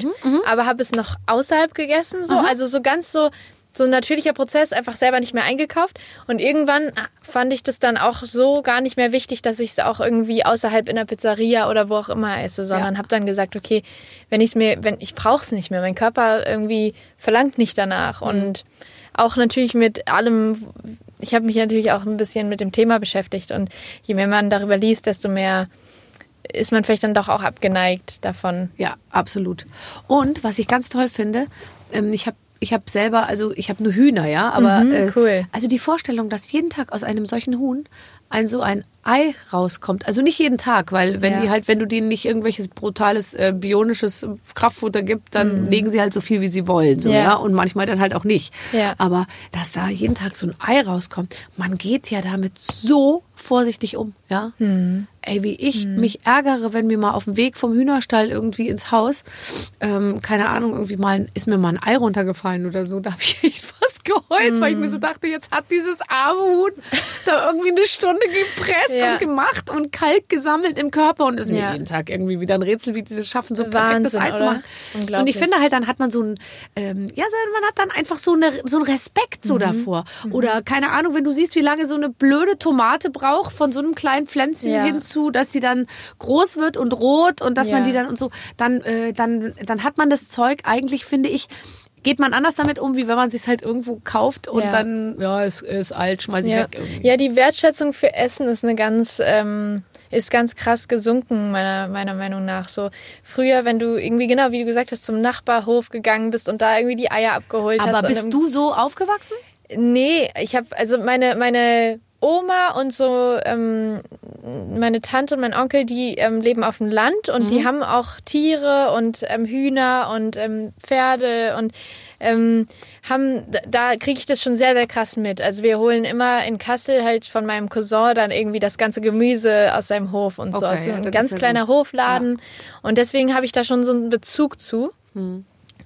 aber habe es noch außerhalb gegessen. So, also so ganz so so ein natürlicher Prozess, einfach selber nicht mehr eingekauft. Und irgendwann fand ich das dann auch so gar nicht mehr wichtig, dass ich es auch irgendwie außerhalb in der Pizzeria oder wo auch immer esse, sondern Ja. habe dann gesagt, okay, wenn ich es mir, wenn ich brauche es nicht mehr, mein Körper irgendwie verlangt nicht danach und auch natürlich mit allem. Ich habe mich natürlich auch ein bisschen mit dem Thema beschäftigt und je mehr man darüber liest, desto mehr ist man vielleicht dann doch auch abgeneigt davon. Ja, absolut. Und was ich ganz toll finde, ähm, ich habe ich hab selber, also ich habe nur Hühner, ja, aber Mhm, äh, cool. also die Vorstellung, dass jeden Tag aus einem solchen Huhn ein so ein Ei rauskommt, also nicht jeden Tag, weil wenn Ja. die halt, wenn du denen nicht irgendwelches brutales äh, bionisches Kraftfutter gibt, dann legen sie halt so viel wie sie wollen, so, Mhm. Ja. ja. und manchmal dann halt auch nicht. Ja. Aber dass da jeden Tag so ein Ei rauskommt, man geht ja damit so vorsichtig um, ja. Mhm. Ey, wie ich mich ärgere, wenn mir mal auf dem Weg vom Hühnerstall irgendwie ins Haus, ähm, keine Ahnung, irgendwie mal ist mir mal ein Ei runtergefallen oder so. Da habe ich echt fast geheult, weil ich mir so dachte, jetzt hat dieses arme Huhn da irgendwie eine Stunde gepresst Ja. und gemacht und Kalk gesammelt im Körper und ist mir Ja. jeden Tag irgendwie wieder ein Rätsel, wie die das schaffen, so Wahnsinn, Ei zu machen. Und ich finde halt, dann hat man so ein, ähm, ja, man hat dann einfach so, eine, so einen Respekt Mhm. so davor. Oder keine Ahnung, wenn du siehst, wie lange so eine blöde Tomate braucht, von so einem kleinen Pflänzchen Ja. hinzu, dass die dann groß wird und rot und dass man Ja. die dann und so, dann, äh, dann, dann hat man das Zeug eigentlich, finde ich, geht man anders damit um, wie wenn man sich halt irgendwo kauft und Ja. dann, ja, es ist alt, schmeiß ich Ja. weg irgendwie. ja, die Wertschätzung für Essen ist eine ganz, ähm, ist ganz krass gesunken, meiner, meiner Meinung nach. So früher, wenn du irgendwie, genau wie du gesagt hast, zum Nachbarhof gegangen bist und da irgendwie die Eier abgeholt hast. Aber bist du so aufgewachsen? Nee, ich habe also meine meine Oma und so ähm, meine Tante und mein Onkel, die ähm, leben auf dem Land und die haben auch Tiere und ähm, Hühner und ähm, Pferde und ähm, haben da- kriege ich das schon sehr sehr krass mit. Also wir holen immer in Kassel halt von meinem Cousin dann irgendwie das ganze Gemüse aus seinem Hof und so Okay, so ja, ein ganz ja kleiner gut. Hofladen und deswegen habe ich da schon so einen Bezug zu.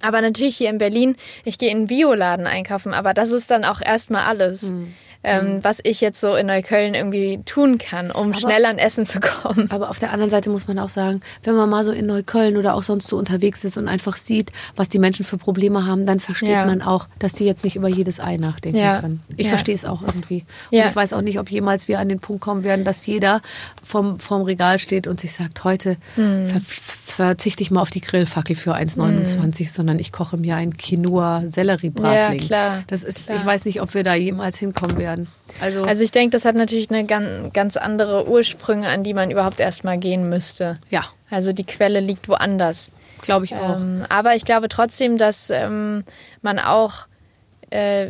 Aber natürlich hier in Berlin, ich gehe in einen Bioladen einkaufen, aber das ist dann auch erstmal alles, Hm. Ähm, was ich jetzt so in Neukölln irgendwie tun kann, um schnell an Essen zu kommen. Aber auf der anderen Seite muss man auch sagen, wenn man mal so in Neukölln oder auch sonst so unterwegs ist und einfach sieht, was die Menschen für Probleme haben, dann versteht Ja. man auch, dass die jetzt nicht über jedes Ei nachdenken Ja. können. Ich Ja. verstehe es auch irgendwie. Und ich weiß auch nicht, ob jemals wir an den Punkt kommen werden, dass jeder vom, vom Regal steht und sich sagt, heute Hm. ver verzichte ich mal auf die Grillfackel für 1,29, sondern ich koche mir ein Quinoa-Sellerie-Bratling. Ja, klar, Das ist, klar. ich weiß nicht, ob wir da jemals hinkommen werden. Also, Also ich denke, das hat natürlich eine ganz, ganz andere Ursprünge, an die man überhaupt erstmal gehen müsste. ja, Also die Quelle liegt woanders. glaube ich auch. Ähm, aber ich glaube trotzdem, dass ähm, man auch äh,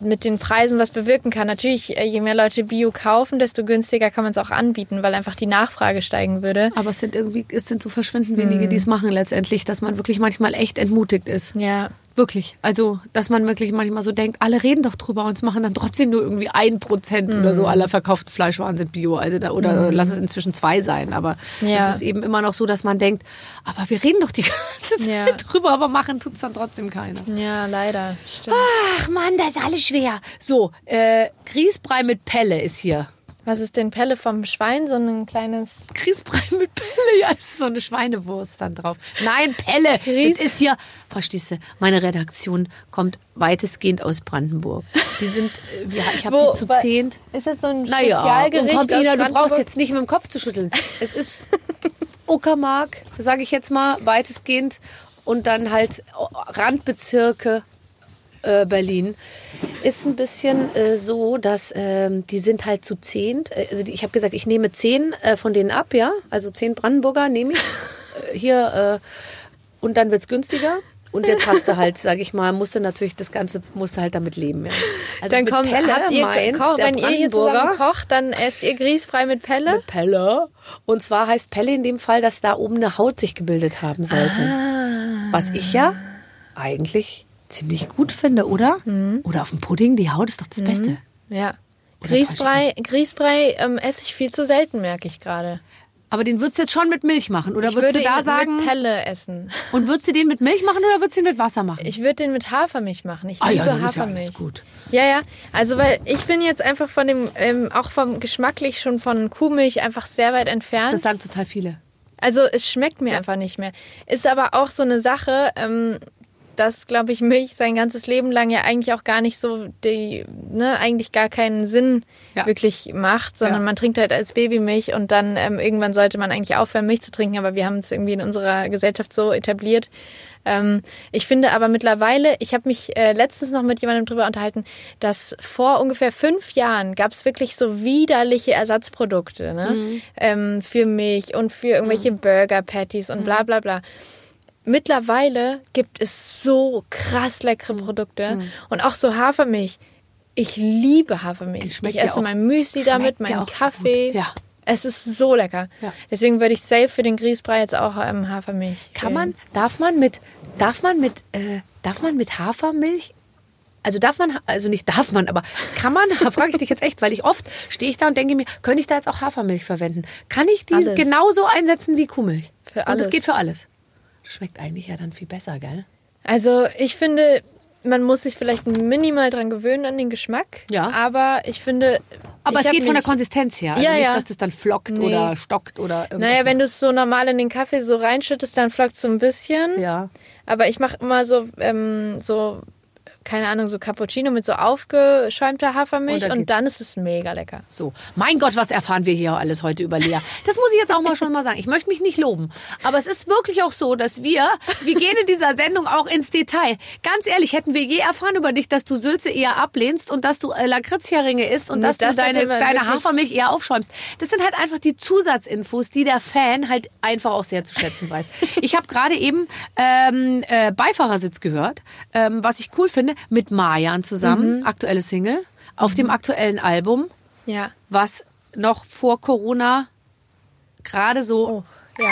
mit den Preisen was bewirken kann. Natürlich, äh, je mehr Leute Bio kaufen, desto günstiger kann man es auch anbieten, weil einfach die Nachfrage steigen würde. Aber es sind irgendwie, es sind so verschwindend wenige, die es machen letztendlich, dass man wirklich manchmal echt entmutigt ist. Ja. Wirklich. Also, dass man wirklich manchmal so denkt, alle reden doch drüber und es machen dann trotzdem nur irgendwie ein Prozent oder so aller verkauften Fleischwaren sind Bio. Also da, oder lass es inzwischen zwei sein. Aber Ja. es ist eben immer noch so, dass man denkt, aber wir reden doch die ganze Zeit Ja. drüber, aber machen tut's dann trotzdem keiner. Ja, leider. Stimmt. Ach Mann, das ist alles schwer. So, äh, Grießbrei mit Pelle ist hier. Was ist denn Pelle vom Schwein? So ein kleines. Grießbrei mit Pelle, ja, das ist so eine Schweinewurst dann drauf. Nein, Pelle, Grieß- das ist hier, verstehst du, meine Redaktion kommt weitestgehend aus Brandenburg. Die sind, äh, wir- ich habe die zu zehnt. Ist das so ein Naja, und Spezialgericht? komm, aus Ina, du brauchst jetzt nicht mit dem Kopf zu schütteln. Es ist Uckermark, sage ich jetzt mal, weitestgehend. Und dann halt Randbezirke äh, Berlin. Ist ein bisschen äh, so, dass ähm, die sind halt zu zehnt. Äh, Also die, ich habe gesagt, ich nehme zehn äh, von denen ab, ja. Also zehn Brandenburger nehme ich äh, hier. Äh, und dann wird's günstiger. Und jetzt hast du halt, sag ich mal, musst du natürlich das Ganze, musst du halt damit leben. Ja. Also Dann kommt, Pelle habt ihr meint Koch, wenn ihr hier zusammen kocht, dann esst ihr grießfrei mit Pelle? mit Pelle. Und zwar heißt Pelle in dem Fall, dass da oben eine Haut sich gebildet haben sollte. Was ich ja eigentlich ziemlich gut finde, oder? Oder auf dem Pudding, die Haut ist doch das Beste. Ja. Oder Grießbrei, Grießbrei ähm, esse ich viel zu selten, merke ich gerade. Aber den würdest du jetzt schon mit Milch machen? Oder Ich würdest würde du da ihn sagen. mit Pelle essen. Und würdest du den mit Milch machen oder würdest du den mit Wasser machen? Ich würde den mit Hafermilch machen. Ich Ah ja, liebe dann ist ja Hafermilch. alles gut. Ja, ja. Also weil ich bin jetzt einfach von dem, ähm, auch vom geschmacklich schon von Kuhmilch einfach sehr weit entfernt. Das sagen total viele. Also es schmeckt mir einfach nicht mehr. Ist aber auch so eine Sache, ähm, dass, glaube ich, Milch sein ganzes Leben lang ja eigentlich auch gar nicht so die, ne, eigentlich gar keinen Sinn Ja. wirklich macht, sondern Ja. man trinkt halt als Baby Milch und dann ähm, irgendwann sollte man eigentlich aufhören, Milch zu trinken, aber wir haben es irgendwie in unserer Gesellschaft so etabliert. Ähm, ich finde aber mittlerweile, ich habe mich äh, letztens noch mit jemandem drüber unterhalten, dass vor ungefähr fünf Jahren gab es wirklich so widerliche Ersatzprodukte ne? ähm, für Milch und für irgendwelche Burger Patties und bla bla bla. Mittlerweile gibt es so krass leckere Produkte und auch so Hafermilch. Ich liebe Hafermilch. Es ich ja esse auch- mein Müsli damit, ja meinen so Kaffee. gut. Ja. Es ist so lecker. Ja. Deswegen würde ich safe für den Grießbrei jetzt auch ähm, Hafermilch. Kann wählen. man, darf man mit, darf man mit, äh, darf man mit Hafermilch also darf man, also nicht darf man, aber kann man, da frage ich dich jetzt echt, weil ich oft stehe ich da und denke mir, könnte ich da jetzt auch Hafermilch verwenden? Kann ich die Alles. genauso einsetzen wie Kuhmilch? Für Und alles. das geht für alles. Schmeckt eigentlich ja dann viel besser, gell? Also ich finde, man muss sich vielleicht minimal dran gewöhnen an den Geschmack. Ja. Aber ich finde. Aber ich es geht von der Konsistenz her. Also Ja, nicht, ja. dass das dann flockt Nee. oder stockt oder irgendwas. Naja, wenn du es so normal in den Kaffee so reinschüttest, dann flockt es so ein bisschen. Ja. Aber ich mache immer so, ähm, so keine Ahnung, so Cappuccino mit so aufgeschäumter Hafermilch Und dann und dann ist es mega lecker. So, mein Gott, was erfahren wir hier alles heute über Lea? Das muss ich jetzt auch mal schon mal sagen. Ich möchte mich nicht loben, aber es ist wirklich auch so, dass wir, wir gehen in dieser Sendung auch ins Detail. Ganz ehrlich, hätten wir je erfahren über dich, dass du Sülze eher ablehnst und dass du äh, Lakritzheringe isst und Nee, dass du das deine, man deine wirklich- Hafermilch eher aufschäumst. Das sind halt einfach die Zusatzinfos, die der Fan halt einfach auch sehr zu schätzen weiß. Ich habe gerade eben ähm, äh, Beifahrersitz gehört, ähm, was ich cool finde, mit Marjan zusammen, aktuelle Single, auf dem aktuellen Album Ja. was noch vor Corona gerade so. Oh, ja.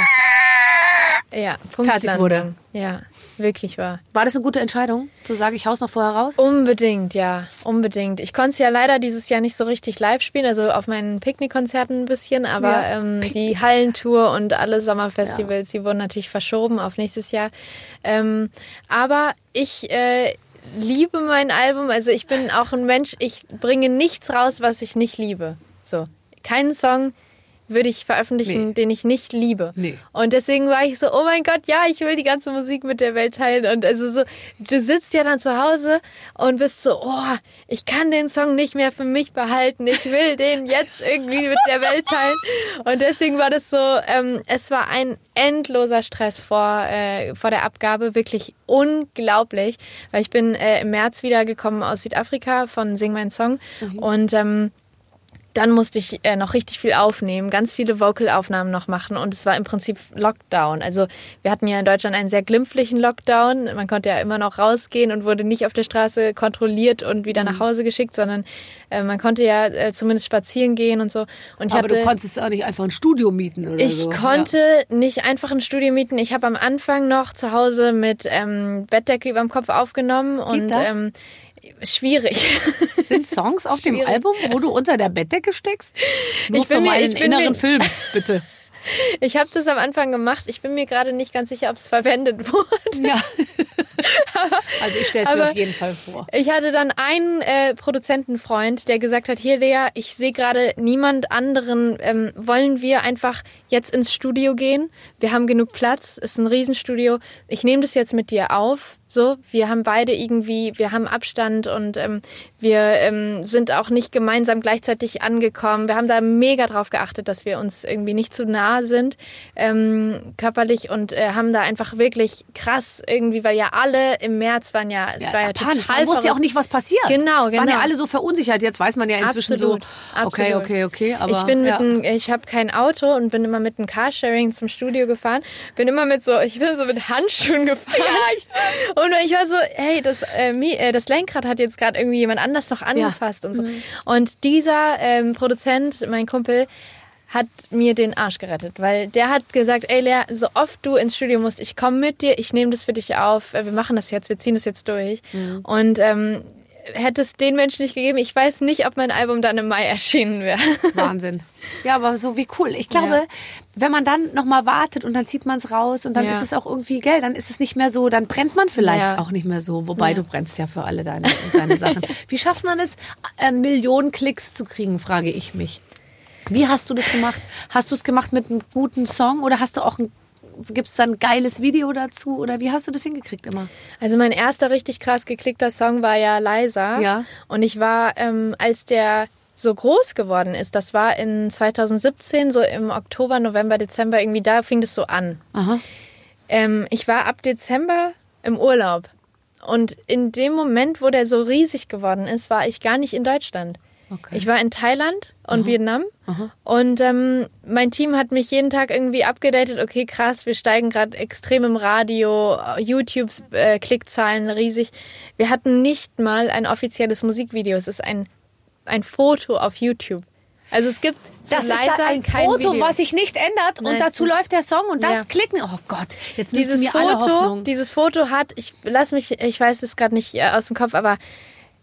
Ja, Punktlandung. Fertig wurde. Ja, wirklich wahr. War das eine gute Entscheidung, zu sagen, ich haus noch vorher raus? Unbedingt, ja, unbedingt. Ich konnte es ja leider dieses Jahr nicht so richtig live spielen, also auf meinen Picknickkonzerten ein bisschen, aber Ja, ähm, die Hallentour und alle Sommerfestivals, die wurden natürlich verschoben auf nächstes Jahr. Ähm, aber ich äh, liebe mein Album, also ich bin auch ein Mensch, ich bringe nichts raus, was ich nicht liebe. So, keinen Song würde ich veröffentlichen, Nee. den ich nicht liebe. Nee. Und deswegen war ich so, oh mein Gott, ja, ich will die ganze Musik mit der Welt teilen. Und also so, du sitzt ja dann zu Hause und bist so, oh, ich kann den Song nicht mehr für mich behalten. Ich will den jetzt irgendwie mit der Welt teilen. Und deswegen war das so, ähm, es war ein endloser Stress vor, äh, vor der Abgabe, wirklich unglaublich. Weil ich bin äh, im März wiedergekommen aus Südafrika von Sing Mein Song. Und ähm, dann musste ich äh, noch richtig viel aufnehmen, ganz viele Vocalaufnahmen noch machen und es war im Prinzip Lockdown. Also wir hatten ja in Deutschland einen sehr glimpflichen Lockdown. Man konnte ja immer noch rausgehen und wurde nicht auf der Straße kontrolliert und wieder Mhm. nach Hause geschickt, sondern äh, man konnte ja äh, zumindest spazieren gehen und so. Und ich Aber hatte, du konntest auch nicht einfach ein Studio mieten oder ich so. konnte nicht einfach ein Studio mieten. Ich habe am Anfang noch zu Hause mit ähm, Bettdecke über dem Kopf aufgenommen und das? ähm, schwierig. Sind Songs auf dem Schwierig. Album, wo du unter der Bettdecke steckst? Nur Ich bin für mir- meinen ich bin inneren mir- Film, bitte. Ich habe das am Anfang gemacht. Ich bin mir gerade nicht ganz sicher, ob es verwendet wurde. Ja. also ich stelle es mir aber- auf jeden Fall vor. Ich hatte dann einen äh, Produzentenfreund, der gesagt hat, hier Lea, ich sehe gerade niemand anderen. Ähm, wollen wir einfach jetzt ins Studio gehen? Wir haben genug Platz, ist ein Riesenstudio. Ich nehme das jetzt mit dir auf. So, wir haben beide irgendwie, wir haben Abstand und ähm, wir ähm, sind auch nicht gemeinsam gleichzeitig angekommen. Wir haben da mega drauf geachtet, dass wir uns irgendwie nicht zu nah sind ähm, körperlich und äh, haben da einfach wirklich krass irgendwie, weil ja alle im März waren ja, es war ja panisch. total Man wusste ja auch nicht, was passiert. Genau, Es waren ja genau. alle so verunsichert. Jetzt weiß man ja inzwischen Absolut, so, okay, absolut. okay, okay. Aber, ich bin mit ja. einem, ich habe kein Auto und bin immer mit einem Carsharing zum Studio gefahren. Bin immer mit so, ich bin so mit Handschuhen gefahren. und ich war so, hey, das, äh, äh, das Lenkrad hat jetzt gerade irgendwie jemand anders noch angefasst und so. Mhm. Und dieser ähm, Produzent, mein Kumpel, hat mir den Arsch gerettet, weil der hat gesagt, ey Lea, so oft du ins Studio musst, ich komme mit dir, ich nehme das für dich auf, äh, wir machen das jetzt, wir ziehen das jetzt durch. Mhm. Und ähm, hätte es den Menschen nicht gegeben, ich weiß nicht, ob mein Album dann im Mai erschienen wäre. Wahnsinn. Ja, aber so wie cool. Ich glaube, Ja. wenn man dann nochmal wartet und dann zieht man es raus und dann Ja. ist es auch irgendwie, gell, dann ist es nicht mehr so, dann brennt man vielleicht Ja. auch nicht mehr so. Wobei du brennst ja für alle deine, deine Sachen. Wie schafft man es, äh, Millionen Klicks zu kriegen, frage ich mich. Wie hast du das gemacht? Hast du es gemacht mit einem guten Song oder hast du auch ein Gibt es dann ein geiles Video dazu oder wie hast du das hingekriegt immer? Also mein erster richtig krass geklickter Song war ja Leiser. Ja. Und ich war, ähm, als der so groß geworden ist, das war in 2017, so im Oktober, November, Dezember, irgendwie da fing das so an. Ähm, ich war ab Dezember im Urlaub. Und in dem Moment, wo der so riesig geworden ist, war ich gar nicht in Deutschland. Okay. Ich war in Thailand und Vietnam. Und ähm, mein Team hat mich jeden Tag irgendwie abgedatet. Okay, krass, wir steigen gerade extrem im Radio, YouTubes äh, Klickzahlen riesig. Wir hatten nicht mal ein offizielles Musikvideo. Es ist ein, ein Foto auf YouTube. Also es gibt Das ist da ein kein Foto, Video. was sich nicht ändert und Nein, dazu das- läuft der Song und das Ja. klicken. Oh Gott, jetzt dieses mir alle Foto, Hoffnung. dieses Foto hat, ich lass mich, ich weiß es gerade nicht äh, aus dem Kopf, aber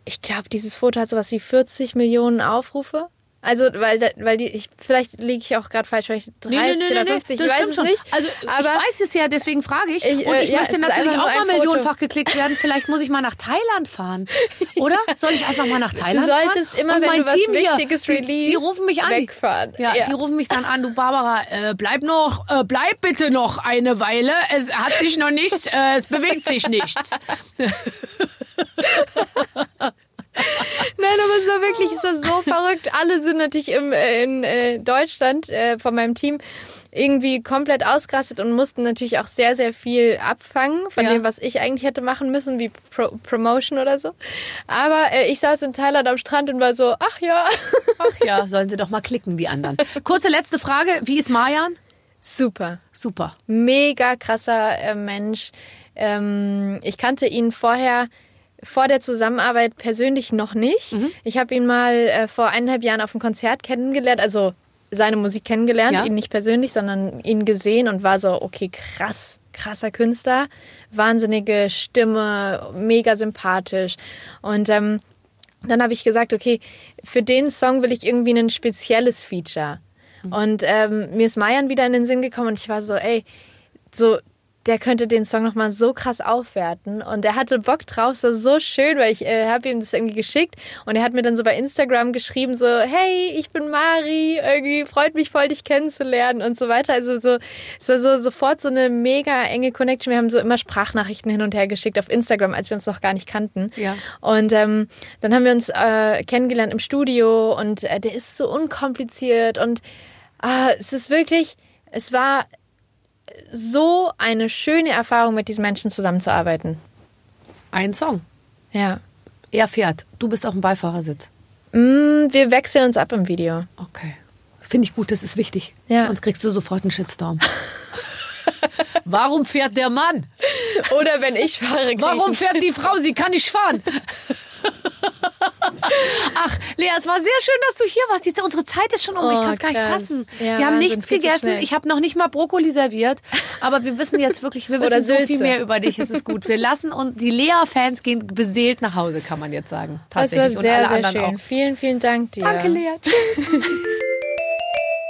ich glaube, dieses Foto hat sowas wie 40 Millionen Aufrufe. Also, weil, weil die, ich, vielleicht liege ich auch gerade falsch, vielleicht 30 oder 50, das ich weiß es schon. nicht. Also aber ich weiß es ja, deswegen frage ich. Ich, und äh, ich ja, möchte natürlich auch mal millionenfach geklickt werden. Vielleicht muss ich mal nach Thailand fahren. Oder? Soll ich einfach mal nach Thailand fahren? solltest immer, und wenn mein du was Team hier, Wichtiges die, die release, rufen mich an. wegfahren. Ja, Ja. die rufen mich dann an. Du Barbara, äh, bleib noch, äh, bleib bitte noch eine Weile. Es hat sich noch nichts, äh, es bewegt sich nichts. Nein, aber es war wirklich es war so verrückt. Alle sind natürlich im, äh, in äh, Deutschland äh, von meinem Team irgendwie komplett ausgerastet und mussten natürlich auch sehr, sehr viel abfangen von Ja. dem, was ich eigentlich hätte machen müssen, wie Pro Promotion oder so. Aber äh, ich saß in Thailand am Strand und war so, ach ja, Ach ja, sollen sie doch mal klicken, die anderen. Kurze letzte Frage. Wie ist Marjan? super. Super. mega krasser äh, Mensch. Ähm, ich kannte ihn vorher vor der Zusammenarbeit persönlich noch nicht. Mhm. Ich habe ihn mal äh, vor eineinhalb Jahren auf einem Konzert kennengelernt, also seine Musik kennengelernt, Ja. ihn nicht persönlich, sondern ihn gesehen und war so, okay, krass, krasser Künstler, wahnsinnige Stimme, mega sympathisch. Und ähm, dann habe ich gesagt, okay, für den Song will ich irgendwie ein spezielles Feature. Und ähm, mir ist Mayan wieder in den Sinn gekommen und ich war so, ey, so, der könnte den Song nochmal so krass aufwerten. Und er hatte Bock drauf, war so schön, weil ich äh, habe ihm das irgendwie geschickt und er hat mir dann so bei Instagram geschrieben, so, hey, ich bin Mari, irgendwie freut mich voll, dich kennenzulernen und so weiter. Also so, es war so sofort so eine mega enge Connection. Wir haben so immer Sprachnachrichten hin und her geschickt auf Instagram, als wir uns noch gar nicht kannten. Ja. Und ähm, dann haben wir uns äh, kennengelernt im Studio und äh, der ist so unkompliziert und ah, es ist wirklich, es war so eine schöne Erfahrung, mit diesen Menschen zusammenzuarbeiten. Ein Song. Ja. Er fährt. Du bist auf dem Beifahrersitz. Mm, wir wechseln uns ab im Video. Okay. Finde ich gut, das ist wichtig. Ja. Sonst kriegst du sofort einen Shitstorm. Warum fährt der Mann? Oder wenn ich fahre, Warum fährt die Frau? Sie kann nicht fahren. Ach, Lea, es war sehr schön, dass du hier warst. Jetzt, unsere Zeit ist schon um. ich Oh, kann es gar nicht fassen. Ja, wir haben nichts gegessen. Ich habe noch nicht mal Brokkoli serviert. Aber wir wissen jetzt wirklich, wir wissen so viel mehr über dich. Es ist gut. Wir lassen und die Lea-Fans gehen beseelt nach Hause, kann man jetzt sagen. Das war Tatsächlich. und sehr, alle sehr anderen schön. auch. Vielen, vielen Dank dir. Danke, Lea. Tschüss.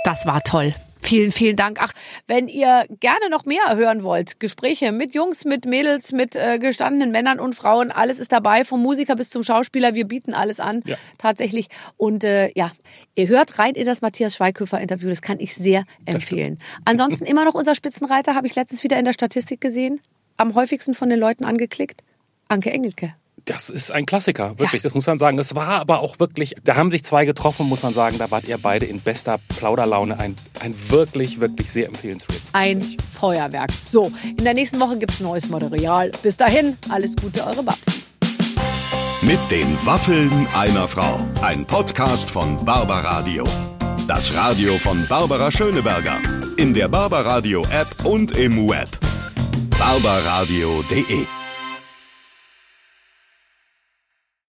Das war toll. Vielen, vielen Dank. Ach, wenn ihr gerne noch mehr hören wollt, Gespräche mit Jungs, mit Mädels, mit äh, gestandenen Männern und Frauen, alles ist dabei, vom Musiker bis zum Schauspieler. Wir bieten alles an, Ja. tatsächlich. Und äh, ja, ihr hört rein in das Matthias Schweighöfer-Interview. Das kann ich sehr empfehlen. Ansonsten immer noch unser Spitzenreiter, habe ich letztens wieder in der Statistik gesehen. Am häufigsten von den Leuten angeklickt. Anke Engelke. Das ist ein Klassiker, wirklich, das muss man sagen. Es war aber auch wirklich, da haben sich zwei getroffen, muss man sagen, da wart ihr beide in bester Plauderlaune. Ein, ein wirklich, wirklich sehr empfehlenswertes. Ein Feuerwerk. So, in der nächsten Woche gibt's neues Material. Bis dahin, alles Gute, eure Babs. Mit den Waffeln einer Frau. Ein Podcast von Barbaradio. Das Radio von Barbara Schöneberger. In der Barbaradio App und im Web. barbaradio.de